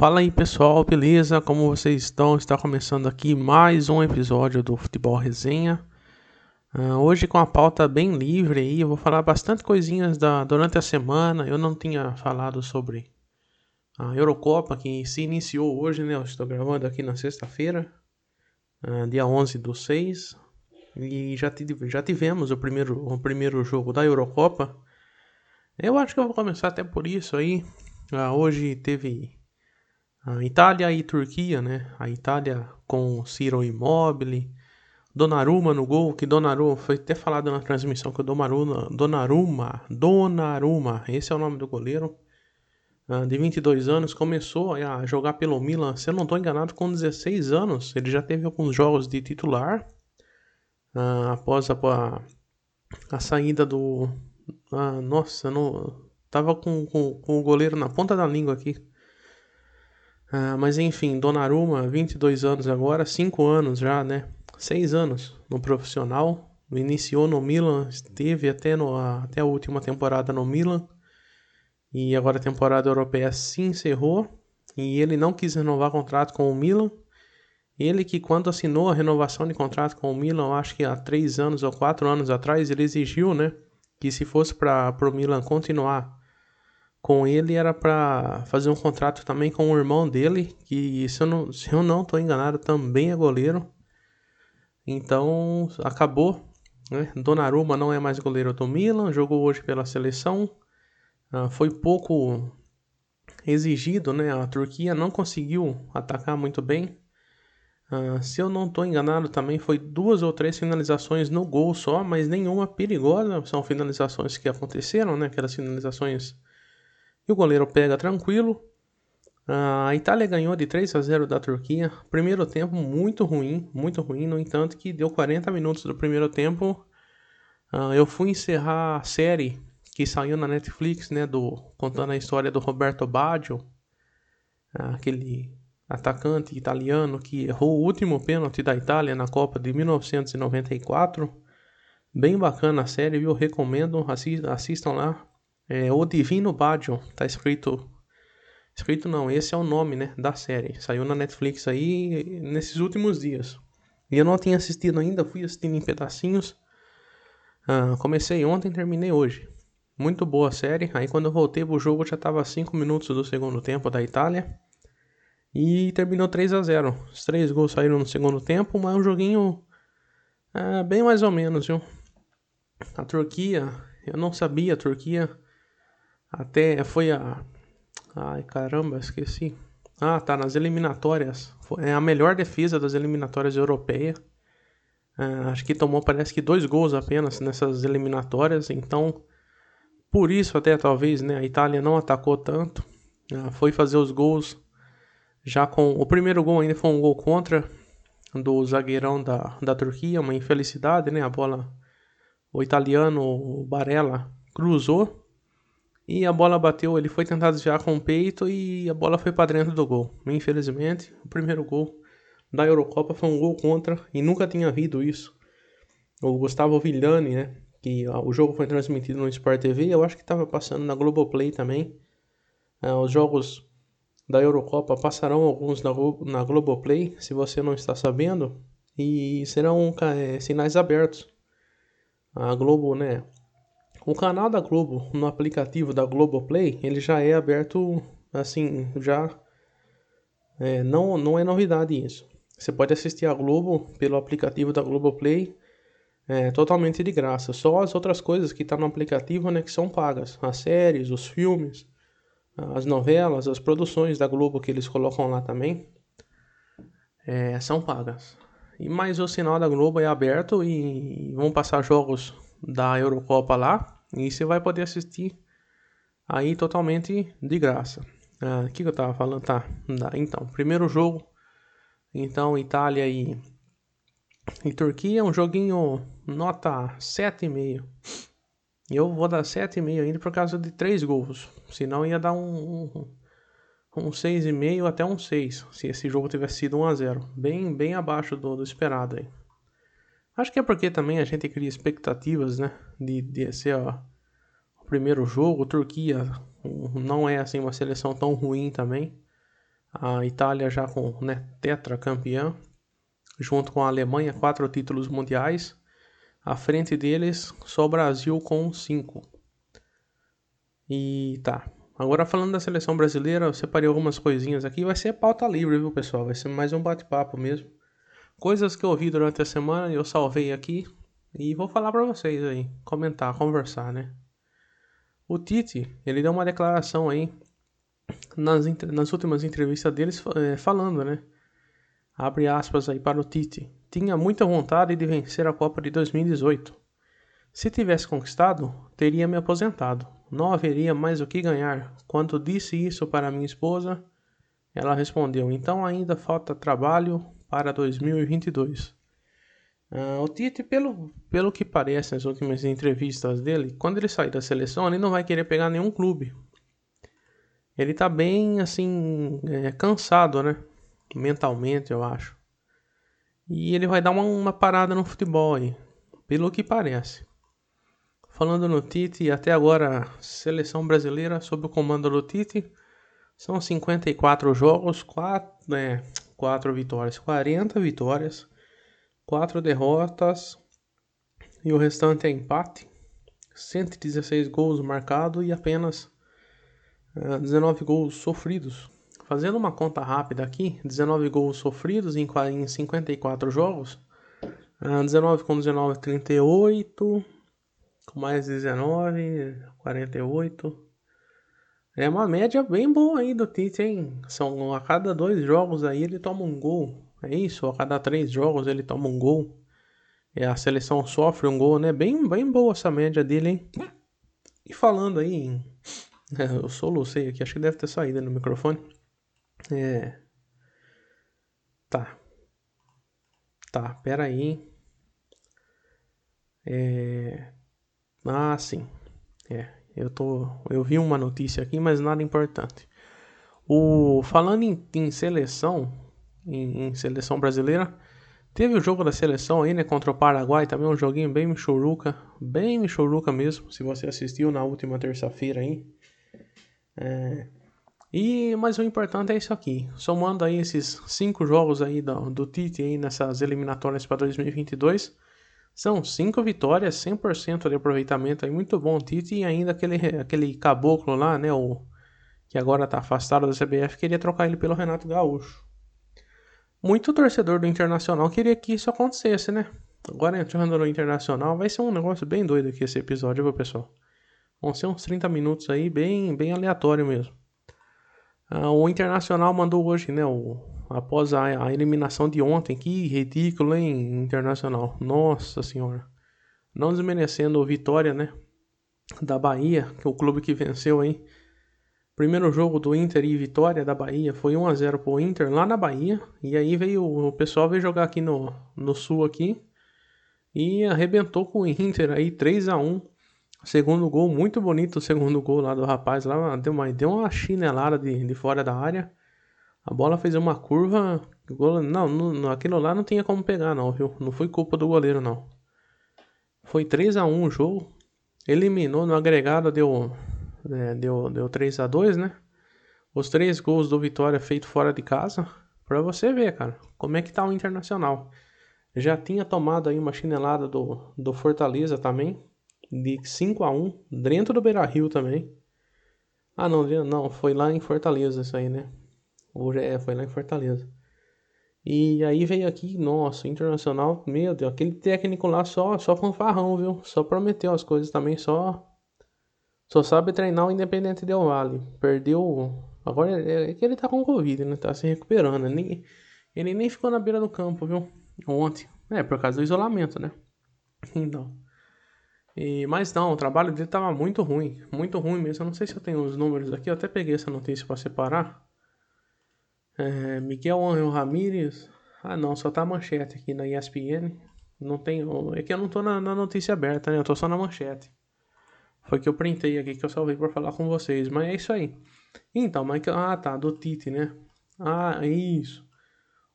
Fala aí pessoal, beleza? Como vocês estão? Está começando aqui mais um episódio do Futebol Resenha. Uh, hoje com a pauta bem livre aí, eu vou falar bastante coisinhas da, durante a semana. Eu não tinha falado sobre a Eurocopa que se iniciou hoje, né? Eu estou gravando aqui na sexta-feira, uh, dia 11 do 6. E já, já tivemos o primeiro, o primeiro jogo da Eurocopa. Eu acho que eu vou começar até por isso aí. Uh, hoje teve a Itália e Turquia, né? A Itália com Ciro Immobile, Donnarumma no gol, que Donnarumma foi até falado na transmissão que o Donnarumma, Donnarumma, Donnarumma, esse é o nome do goleiro, uh, de 22 anos, começou a jogar pelo Milan, se eu não estou enganado, com 16 anos, ele já teve alguns jogos de titular, uh, após a, a, a, saída do... Uh, nossa, não, tava com, com, com o goleiro na ponta da língua aqui, ah, mas enfim, Donnarumma, 22 anos agora, 5 anos já, né? 6 anos no profissional. Iniciou no Milan, esteve até, no, até a última temporada no Milan. E agora a temporada europeia se encerrou. E ele não quis renovar contrato com o Milan. Ele que quando assinou a renovação de contrato com o Milan, acho que há 3 anos ou 4 anos atrás, ele exigiu, né? Que se fosse para o Milan continuar com ele era para fazer um contrato também com o irmão dele, que se eu não, se eu não tô enganado também é goleiro. Então acabou, né? Donnarumma não é mais goleiro do Milan, jogou hoje pela seleção. Uh, foi pouco exigido, né? A Turquia não conseguiu atacar muito bem. Uh, se eu não estou enganado, também foi duas ou três finalizações no gol só, mas nenhuma perigosa. São finalizações que aconteceram, né? Aquelas finalizações e o goleiro pega tranquilo. A Itália ganhou de 3 a 0 da Turquia. Primeiro tempo muito ruim, muito ruim. No entanto, que deu 40 minutos do primeiro tempo. Uh, eu fui encerrar a série que saiu na Netflix, né, do contando a história do Roberto Baggio, uh, aquele atacante italiano que errou o último pênalti da Itália na Copa de 1994. Bem bacana a série, viu? Recomendo, assistam lá. É, o Divino Baggio, tá escrito. Escrito não, esse é o nome, né, da série. Saiu na Netflix aí nesses últimos dias. E eu não tinha assistido ainda, fui assistindo em pedacinhos. Ah, comecei ontem, terminei hoje. Muito boa a série. Aí quando eu voltei pro jogo já tava 5 minutos do segundo tempo da Itália. E terminou 3 a 0 Os três gols saíram no segundo tempo, mas é um joguinho é, bem mais ou menos, viu? A Turquia, eu não sabia, a Turquia até foi a. Ai caramba, esqueci. Ah, tá, nas eliminatórias. É a melhor defesa das eliminatórias europeias. É, acho que tomou, parece que dois gols apenas nessas eliminatórias. Então, por isso até talvez né, a Itália não atacou tanto. É, foi fazer os gols já com. O primeiro gol ainda foi um gol contra do zagueirão da, da Turquia, uma infelicidade, né? A bola. O italiano, o Barella, cruzou e a bola bateu, ele foi tentar desviar com o peito e a bola foi para dentro do gol. Infelizmente, o primeiro gol da Eurocopa foi um gol contra e nunca tinha havido isso. O Gustavo Villani, né? Que o jogo foi transmitido no Sport TV, eu acho que estava passando na Globoplay também. É, os jogos da Eurocopa passarão alguns na, na Globoplay, se você não está sabendo, e serão é, sinais abertos. A Globo, né? O canal da Globo no aplicativo da Globoplay, ele já é aberto assim, já é, não, não é novidade isso. Você pode assistir a Globo pelo aplicativo da Globoplay é, totalmente de graça. Só as outras coisas que estão tá no aplicativo né, que são pagas. As séries, os filmes, as novelas, as produções da Globo que eles colocam lá também é, são pagas. E mais o sinal da Globo é aberto e vão passar jogos da Eurocopa lá e você vai poder assistir aí totalmente de graça. Ah, o ah, que, que eu tava falando? Tá, então, primeiro jogo, então Itália e, e Turquia, um joguinho nota 7,5. Eu vou dar 7,5 ainda por causa de 3 gols, senão ia dar um, um, um 6,5 até um 6, se esse jogo tivesse sido 1 a 0 bem, bem abaixo do, do esperado aí. Acho que é porque também a gente cria expectativas, né? De, de ser ó, o primeiro jogo. Turquia não é assim uma seleção tão ruim também. A Itália já com né, tetracampeã, junto com a Alemanha, quatro títulos mundiais. À frente deles, só o Brasil com cinco. E tá. Agora falando da seleção brasileira, eu separei algumas coisinhas aqui. Vai ser pauta livre, viu, pessoal? Vai ser mais um bate-papo mesmo. Coisas que eu ouvi durante a semana, eu salvei aqui e vou falar para vocês aí, comentar, conversar, né? O Tite, ele deu uma declaração aí nas, nas últimas entrevistas deles é, falando, né? Abre aspas aí para o Tite. Tinha muita vontade de vencer a Copa de 2018. Se tivesse conquistado, teria me aposentado. Não haveria mais o que ganhar. Quando disse isso para minha esposa, ela respondeu: Então ainda falta trabalho para 2022. Uh, o Tite, pelo, pelo que parece nas últimas entrevistas dele, quando ele sair da seleção, ele não vai querer pegar nenhum clube. Ele tá bem, assim, é, cansado, né? Mentalmente, eu acho. E ele vai dar uma, uma parada no futebol aí, pelo que parece. Falando no Tite, até agora, seleção brasileira sob o comando do Tite, são 54 jogos, 4, né, 4 vitórias, 40 vitórias 4 derrotas e o restante é empate. 116 gols marcados e apenas uh, eh, 19 gols sofridos. Fazendo uma conta rápida aqui, 19 gols sofridos em, em 54 jogos. Uh, 19 com 19, 38. Com mais 19, 48. É uma média bem boa aí do Tite, hein? São a cada dois jogos aí ele toma um gol. É isso, a cada três jogos ele toma um gol. E a seleção sofre um gol, né? Bem, bem boa essa média dele, hein? E falando aí em... É, eu solucei aqui, acho que deve ter saído no microfone. É... Tá. Tá, pera aí. É... Ah, sim. É, eu tô... Eu vi uma notícia aqui, mas nada importante. O... Falando em, em seleção, em, em, seleção brasileira. Teve o jogo da seleção aí, né, contra o Paraguai, também um joguinho bem michuruca, bem michuruca mesmo, se você assistiu na última terça-feira aí. É... E, mas o importante é isso aqui, somando aí esses cinco jogos aí do, do Tite aí nessas eliminatórias para 2022, são cinco vitórias, 100% de aproveitamento aí, muito bom Tite e ainda aquele, aquele caboclo lá, né, o, que agora tá afastado da CBF, queria trocar ele pelo Renato Gaúcho muito torcedor do Internacional queria que isso acontecesse, né? Agora entrando no Internacional, vai ser um negócio bem doido aqui esse episódio, viu, pessoal? Vão ser uns 30 minutos aí, bem, bem aleatório mesmo. Ah, o Internacional mandou hoje, né? O, após a, a, eliminação de ontem, que ridículo, hein, Internacional? Nossa Senhora. Não desmerecendo a vitória, né? Da Bahia, que é o clube que venceu aí Primeiro jogo do Inter e vitória da Bahia foi 1 a 0 pro Inter lá na Bahia. E aí veio o pessoal veio jogar aqui no, no sul aqui e arrebentou com o Inter aí 3 a 1. Segundo gol, muito bonito o segundo gol lá do rapaz lá, deu uma, deu uma chinelada de, de fora da área. A bola fez uma curva, gol, não, não, aquilo lá não tinha como pegar não, viu? Não foi culpa do goleiro não. Foi 3 a 1 o jogo. Eliminou no agregado deu né, deu, deu 3 a 2 né? Os três gols do Vitória feito fora de casa. Pra você ver, cara, como é que tá o Internacional. Já tinha tomado aí uma chinelada do, do Fortaleza também. De 5 a 1 dentro do Beira Rio também. Ah, não, não, foi lá em Fortaleza isso aí, né? Hoje é, foi lá em Fortaleza. E aí veio aqui, nossa, Internacional, meu Deus, aquele técnico lá só, só fanfarrão, viu? Só prometeu as coisas também, só só sabe treinar o Independente Del Vale. Perdeu. Agora é, é que ele tá com Covid, né? Tá se recuperando. Ele, ele nem ficou na beira do campo, viu? Ontem. É, por causa do isolamento, né? Então. E, mas não, o trabalho dele tava muito ruim. Muito ruim mesmo. Eu não sei se eu tenho os números aqui. Eu até peguei essa notícia para separar. É, Miguel Angel Ramírez. Ah, não, só tá a manchete aqui na ESPN. Não tem. É que eu não tô na, na notícia aberta, né? Eu tô só na manchete. Foi que eu printei aqui que eu salvei para falar com vocês. Mas é isso aí. Então, mas ah tá, do Tite, né? Ah, isso.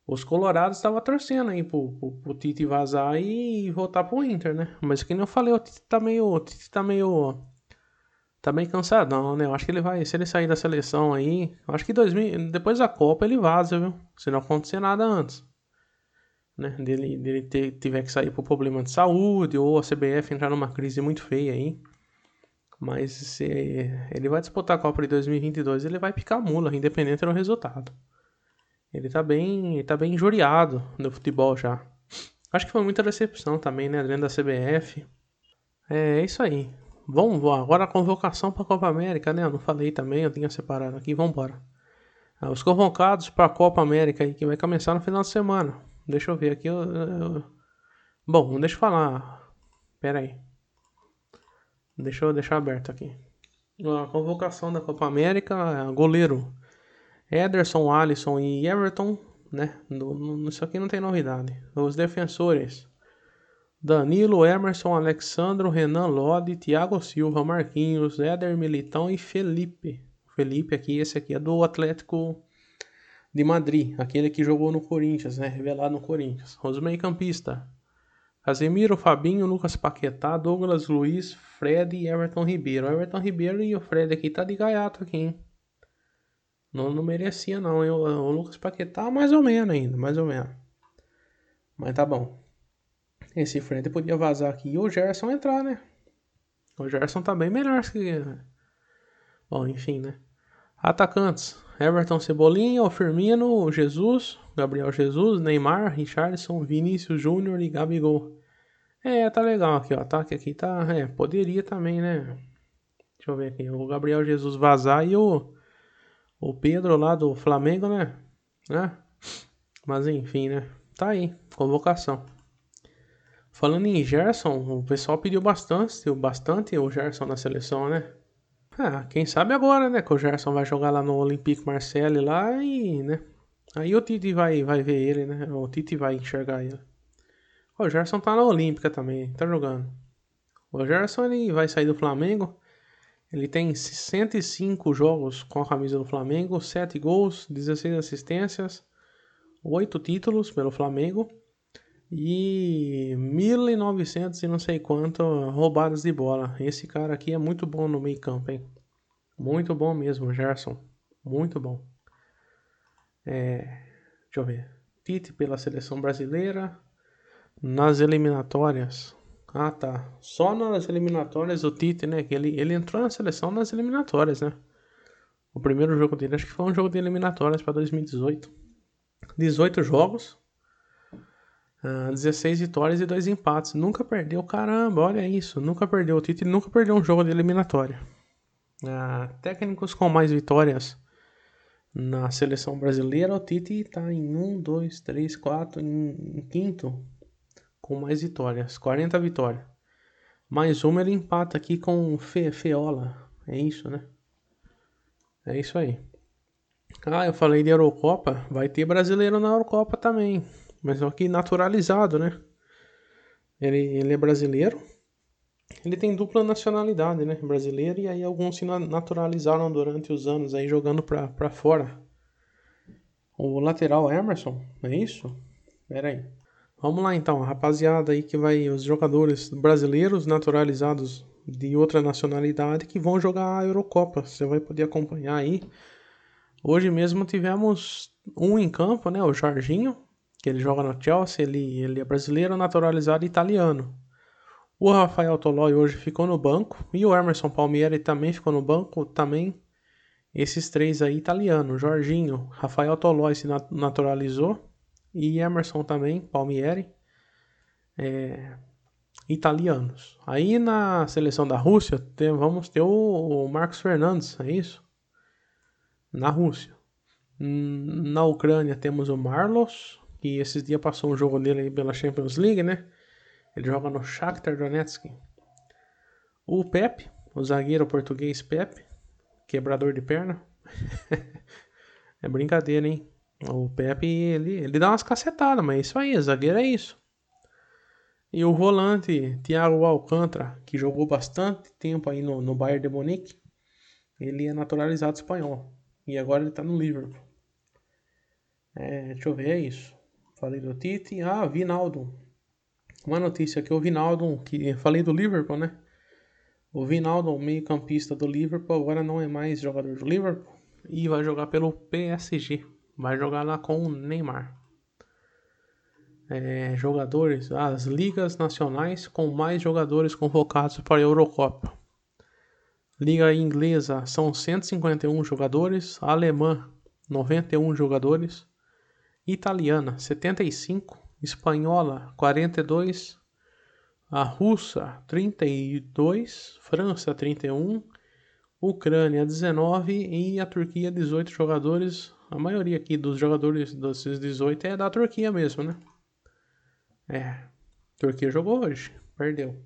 Os colorados estavam torcendo aí pro, pro, pro, Tite vazar e voltar pro Inter, né? Mas que nem eu falei, o Tite tá meio. O Tite tá meio. Tá bem cansadão, né? Eu acho que ele vai, se ele sair da seleção aí, eu acho que 2000, depois da Copa ele vaza, viu? Se não acontecer nada antes. Né? Dele, dele ter, tiver que sair por problema de saúde ou a CBF entrar numa crise muito feia aí. Mas se ele vai disputar a Copa de 2022, ele vai picar mula, independente do resultado. Ele tá bem, ele tá bem injuriado no futebol já. Acho que foi muita decepção também, né, dentro da CBF. É, é isso aí. Vamos agora a convocação para a Copa América, né? Eu não falei também, eu tinha separado aqui. Vamos embora. Ah, os convocados para a Copa América aí, que vai começar no final de semana. Deixa eu ver aqui. Eu, eu... Bom, deixa eu falar. Pera aí. Deixa eu deixar aberto aqui. A convocação da Copa América, é, goleiro Ederson, Alisson e Everton, né? No, no, isso aqui não tem novidade. Os defensores Danilo, Emerson, Alexandro, Renan Lodi, Thiago Silva, Marquinhos, Éder Militão e Felipe. Felipe aqui, esse aqui é do Atlético de Madrid, aquele que jogou no Corinthians, né? Revelado no Corinthians. Os meio-campista. Casemiro, Fabinho, Lucas Paquetá, Douglas Luiz, Fred e Everton Ribeiro. Everton Ribeiro e o Fred aqui tá de gaiato aqui, hein? Não, não merecia não, hein? O Lucas Paquetá mais ou menos ainda, mais ou menos. Mas tá bom. Esse Fred podia vazar aqui e o Gerson entrar, né? O Gerson tá bem melhor que. Bom, enfim, né? Atacantes: Everton Cebolinha, o Firmino, Jesus, Gabriel Jesus, Neymar, Richardson, Vinícius Júnior e Gabigol. É, tá legal aqui, ó. Ataque aqui tá. É, poderia também, né? Deixa eu ver aqui. O Gabriel Jesus vazar e o. O Pedro lá do Flamengo, né? né? Mas enfim, né? Tá aí. Convocação. Falando em Gerson, o pessoal pediu bastante, bastante o Gerson na seleção, né? Ah, quem sabe agora, né? Que o Gerson vai jogar lá no Olympique Marseille lá e, né? Aí o Tite vai, vai ver ele, né? O Tite vai enxergar ele. O Gerson tá na Olímpica também, tá jogando. O Gerson ele vai sair do Flamengo. Ele tem 105 jogos com a camisa do Flamengo, 7 gols, 16 assistências, 8 títulos pelo Flamengo e 1900 e não sei quanto roubadas de bola. Esse cara aqui é muito bom no meio campo, hein? Muito bom mesmo, Gerson. Muito bom. É, deixa eu ver. Tite pela seleção brasileira. Nas eliminatórias. Ah, tá. Só nas eliminatórias o Tite, né? Que ele, ele entrou na seleção nas eliminatórias, né? O primeiro jogo dele, acho que foi um jogo de eliminatórias para 2018. 18 jogos, 16 ah, vitórias e 2 empates. Nunca perdeu, caramba, olha isso. Nunca perdeu o título nunca perdeu um jogo de eliminatória. Uh, técnicos com mais vitórias na seleção brasileira, o Tite está em 1, 2, 3, 4, em, quinto com mais vitórias, 40 vitórias. Mais uma ele empata aqui com Fe, Feola. É isso, né? É isso aí. Ah, eu falei de Eurocopa. Vai ter brasileiro na Eurocopa também. Mas só que naturalizado, né? Ele, ele é brasileiro. Ele tem dupla nacionalidade, né? Brasileiro. E aí alguns se naturalizaram durante os anos aí jogando pra, pra fora. O lateral Emerson, é isso? Pera aí. Vamos lá então, rapaziada aí que vai. Os jogadores brasileiros naturalizados de outra nacionalidade que vão jogar a Eurocopa. Você vai poder acompanhar aí. Hoje mesmo tivemos um em campo, né? O Jorginho, que ele joga no Chelsea, ele, ele é brasileiro naturalizado italiano. O Rafael Tolói hoje ficou no banco e o Emerson Palmieri também ficou no banco, também esses três aí italianos, Jorginho, Rafael Tolói se naturalizou e Emerson também, Palmieri, é, italianos. Aí na seleção da Rússia tem, vamos ter o, o Marcos Fernandes, é isso? Na Rússia. Na Ucrânia temos o Marlos, que esses dias passou um jogo dele aí pela Champions League, né? Ele joga no Shakhtar Donetsk. O Pepe, o zagueiro português Pepe, quebrador de perna. é brincadeira, hein? O Pepe, ele, ele dá umas cacetadas, mas é isso aí, zagueiro é isso. E o volante Thiago Alcântara, que jogou bastante tempo aí no, no Bayern de Munique, ele é naturalizado espanhol. E agora ele tá no Liverpool. É, deixa eu ver, é isso. Falei do Tite. Ah, Vinaldo. Uma notícia aqui, o Vinaldo, que falei do Liverpool, né? O Vinaldo, meio-campista do Liverpool, agora não é mais jogador do Liverpool e vai jogar pelo PSG. Vai jogar lá com o Neymar. É, jogadores, as ligas nacionais com mais jogadores convocados para a Eurocopa. Liga inglesa são 151 jogadores, alemã 91 jogadores, italiana 75, espanhola 42, a russa 32, França 31, Ucrânia 19 e a Turquia 18 jogadores. A maioria aqui dos jogadores desses 18 é da Turquia mesmo, né? É, Turquia jogou hoje, perdeu.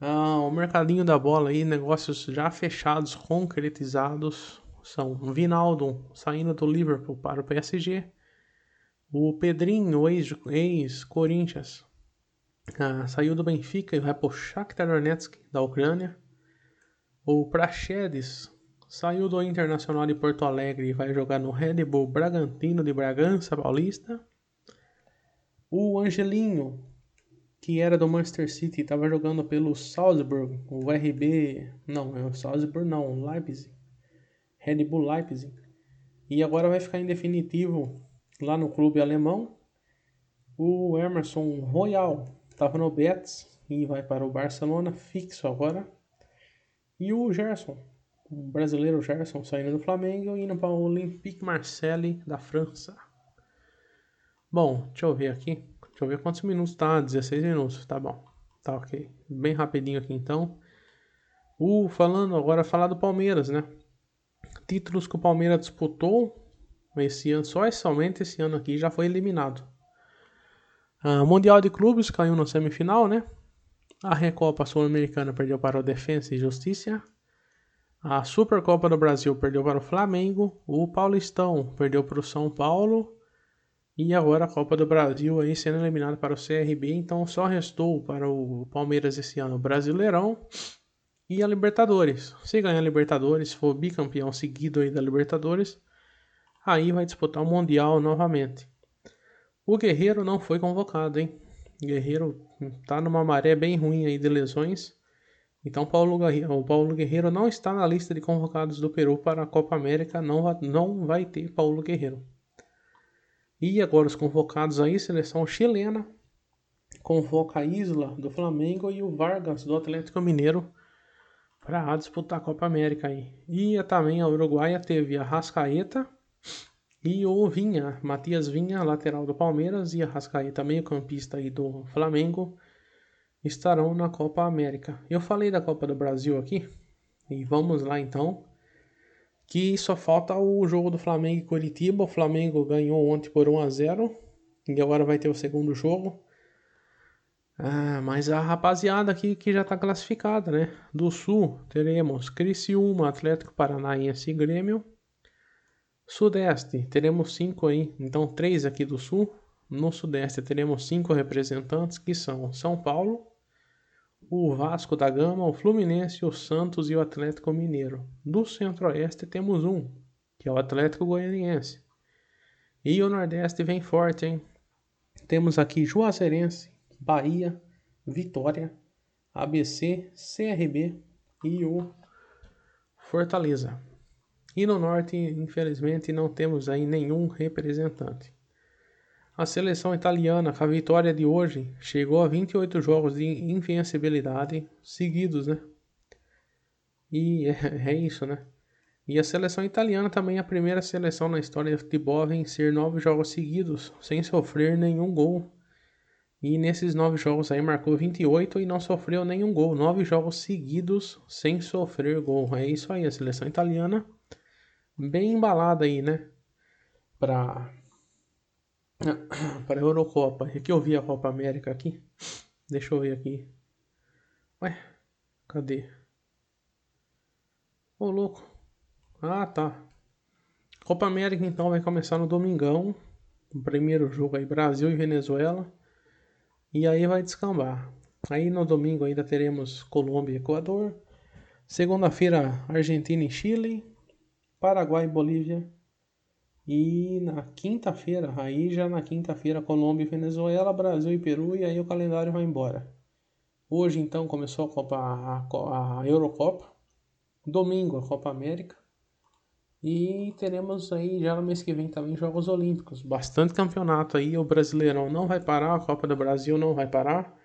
Ah, o mercadinho da bola aí, negócios já fechados, concretizados. São Vinaldo saindo do Liverpool para o PSG. O Pedrinho, ex-Corinthians, ah, saiu do Benfica e vai para o Shakhtar Donetsk da Ucrânia. O Praxedes saiu do Internacional de Porto Alegre e vai jogar no Red Bull Bragantino de Bragança Paulista. O Angelinho, que era do Manchester City, estava jogando pelo Salzburg, o RB, não, é o Salzburg não, Leipzig, Red Bull Leipzig. E agora vai ficar em definitivo lá no clube alemão. O Emerson Royal Estava no Betis e vai para o Barcelona, fixo agora. E o Gerson, o brasileiro Gerson, saindo do Flamengo e indo para o Olympique Marseille da França. Bom, deixa eu ver aqui. Deixa eu ver quantos minutos tá. 16 minutos, tá bom. Tá ok. Bem rapidinho aqui então. O, falando agora, falar do Palmeiras, né? Títulos que o Palmeiras disputou esse ano, só somente esse ano aqui já foi eliminado. Uh, Mundial de Clubes caiu na semifinal, né? A Recopa Sul-Americana perdeu para o Defensa e Justiça. A Supercopa do Brasil perdeu para o Flamengo. O Paulistão perdeu para o São Paulo. E agora a Copa do Brasil aí sendo eliminado para o CRB. Então só restou para o Palmeiras esse ano o Brasileirão e a Libertadores. Se ganhar a Libertadores, for bicampeão seguido aí da Libertadores, aí vai disputar o Mundial novamente. O Guerreiro não foi convocado, hein? O Guerreiro tá numa maré bem ruim aí de lesões. Então Paulo, o Paulo Guerreiro não está na lista de convocados do Peru para a Copa América, não, não vai ter Paulo Guerreiro. E agora os convocados aí, seleção chilena, convoca a Isla do Flamengo e o Vargas do Atlético Mineiro para disputar a Copa América aí. E também a Uruguaia teve a Rascaeta, e o Vinha, Matias Vinha, lateral do Palmeiras, e a Rascaeta, meio-campista aí do Flamengo, estarão na Copa América. Eu falei da Copa do Brasil aqui, e vamos lá então. Que só falta o jogo do Flamengo e Curitiba. O Flamengo ganhou ontem por 1 a 0 e agora vai ter o segundo jogo. Ah, mas a rapaziada aqui que já está classificada, né? Do Sul teremos Criciúma, Atlético Paranaense e Grêmio. Sudeste, teremos cinco aí, então três aqui do Sul. No Sudeste teremos cinco representantes que são São Paulo, o Vasco da Gama, o Fluminense, o Santos e o Atlético Mineiro. Do Centro-Oeste temos um, que é o Atlético Goianiense. E o Nordeste vem forte, hein? Temos aqui Juazeirense, Bahia, Vitória, ABC, CRB e o Fortaleza. E no norte, infelizmente, não temos aí nenhum representante. A seleção italiana, com a vitória de hoje, chegou a 28 jogos de invencibilidade seguidos, né? E é, é isso, né? E a seleção italiana também é a primeira seleção na história de futebol a vencer nove jogos seguidos, sem sofrer nenhum gol. E nesses nove jogos aí marcou 28 e não sofreu nenhum gol. Nove jogos seguidos sem sofrer gol. É isso aí, a seleção italiana bem embalada aí, né? Pra, pra Eurocopa. Aqui eu vi a Copa América aqui. Deixa eu ver aqui. Ué, cadê? Ô, louco. Ah, tá. Copa América então vai começar no domingão. O primeiro jogo aí, Brasil e Venezuela. E aí vai descambar. Aí no domingo ainda teremos Colômbia e Equador. Segunda-feira, Argentina e Chile. Paraguai e Bolívia. E na quinta-feira, aí já na quinta-feira, Colômbia e Venezuela, Brasil e Peru, e aí o calendário vai embora. Hoje então começou a Copa a, a Eurocopa. Domingo a Copa América. E teremos aí já no mês que vem também Jogos Olímpicos. Bastante campeonato aí. O Brasileirão não vai parar, a Copa do Brasil não vai parar.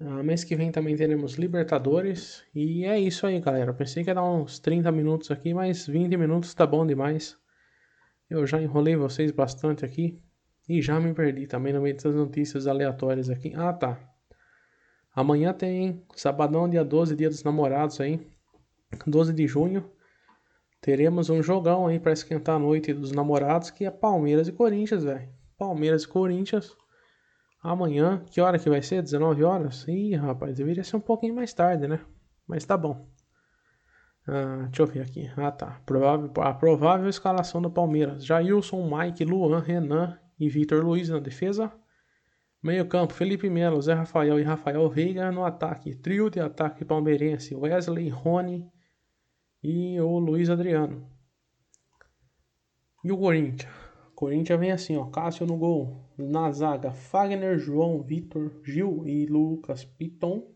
Uh, mês que vem também teremos Libertadores. E é isso aí, galera. Pensei que ia dar uns 30 minutos aqui, mas 20 minutos tá bom demais. Eu já enrolei vocês bastante aqui. E já me perdi também no meio dessas notícias aleatórias aqui. Ah, tá. Amanhã tem sabadão, dia 12, dia dos namorados aí. 12 de junho. Teremos um jogão aí para esquentar a noite dos namorados, que é Palmeiras e Corinthians, velho. Palmeiras e Corinthians. Amanhã, que hora que vai ser? 19 horas? Ih, rapaz, deveria ser um pouquinho mais tarde, né? Mas tá bom. Ah, deixa eu ver aqui. Ah, tá. Provável, a provável escalação do Palmeiras: Jailson, Mike, Luan, Renan e Vitor Luiz na defesa. Meio campo: Felipe Melo, Zé Rafael e Rafael Veiga. No ataque: trio de ataque palmeirense: Wesley, Rony e o Luiz Adriano. E o Corinthians? Corinthians vem assim, ó, Cássio no gol, na zaga, Fagner, João, Vitor, Gil e Lucas Piton,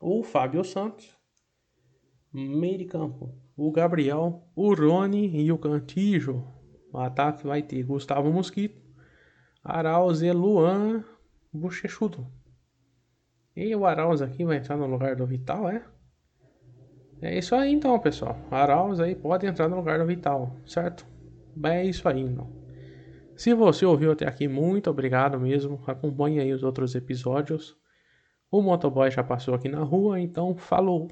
o Fábio Santos, meio de campo, o Gabriel, o Rony e o Cantijo. O ataque vai ter Gustavo Mosquito, Arauz e Luan Bochechudo. E o Arauz aqui vai entrar no lugar do Vital, é? É isso aí então, pessoal. Arauz aí pode entrar no lugar do Vital, certo? É isso aí, então. Se você ouviu até aqui, muito obrigado mesmo. Acompanhe aí os outros episódios. O motoboy já passou aqui na rua, então falou!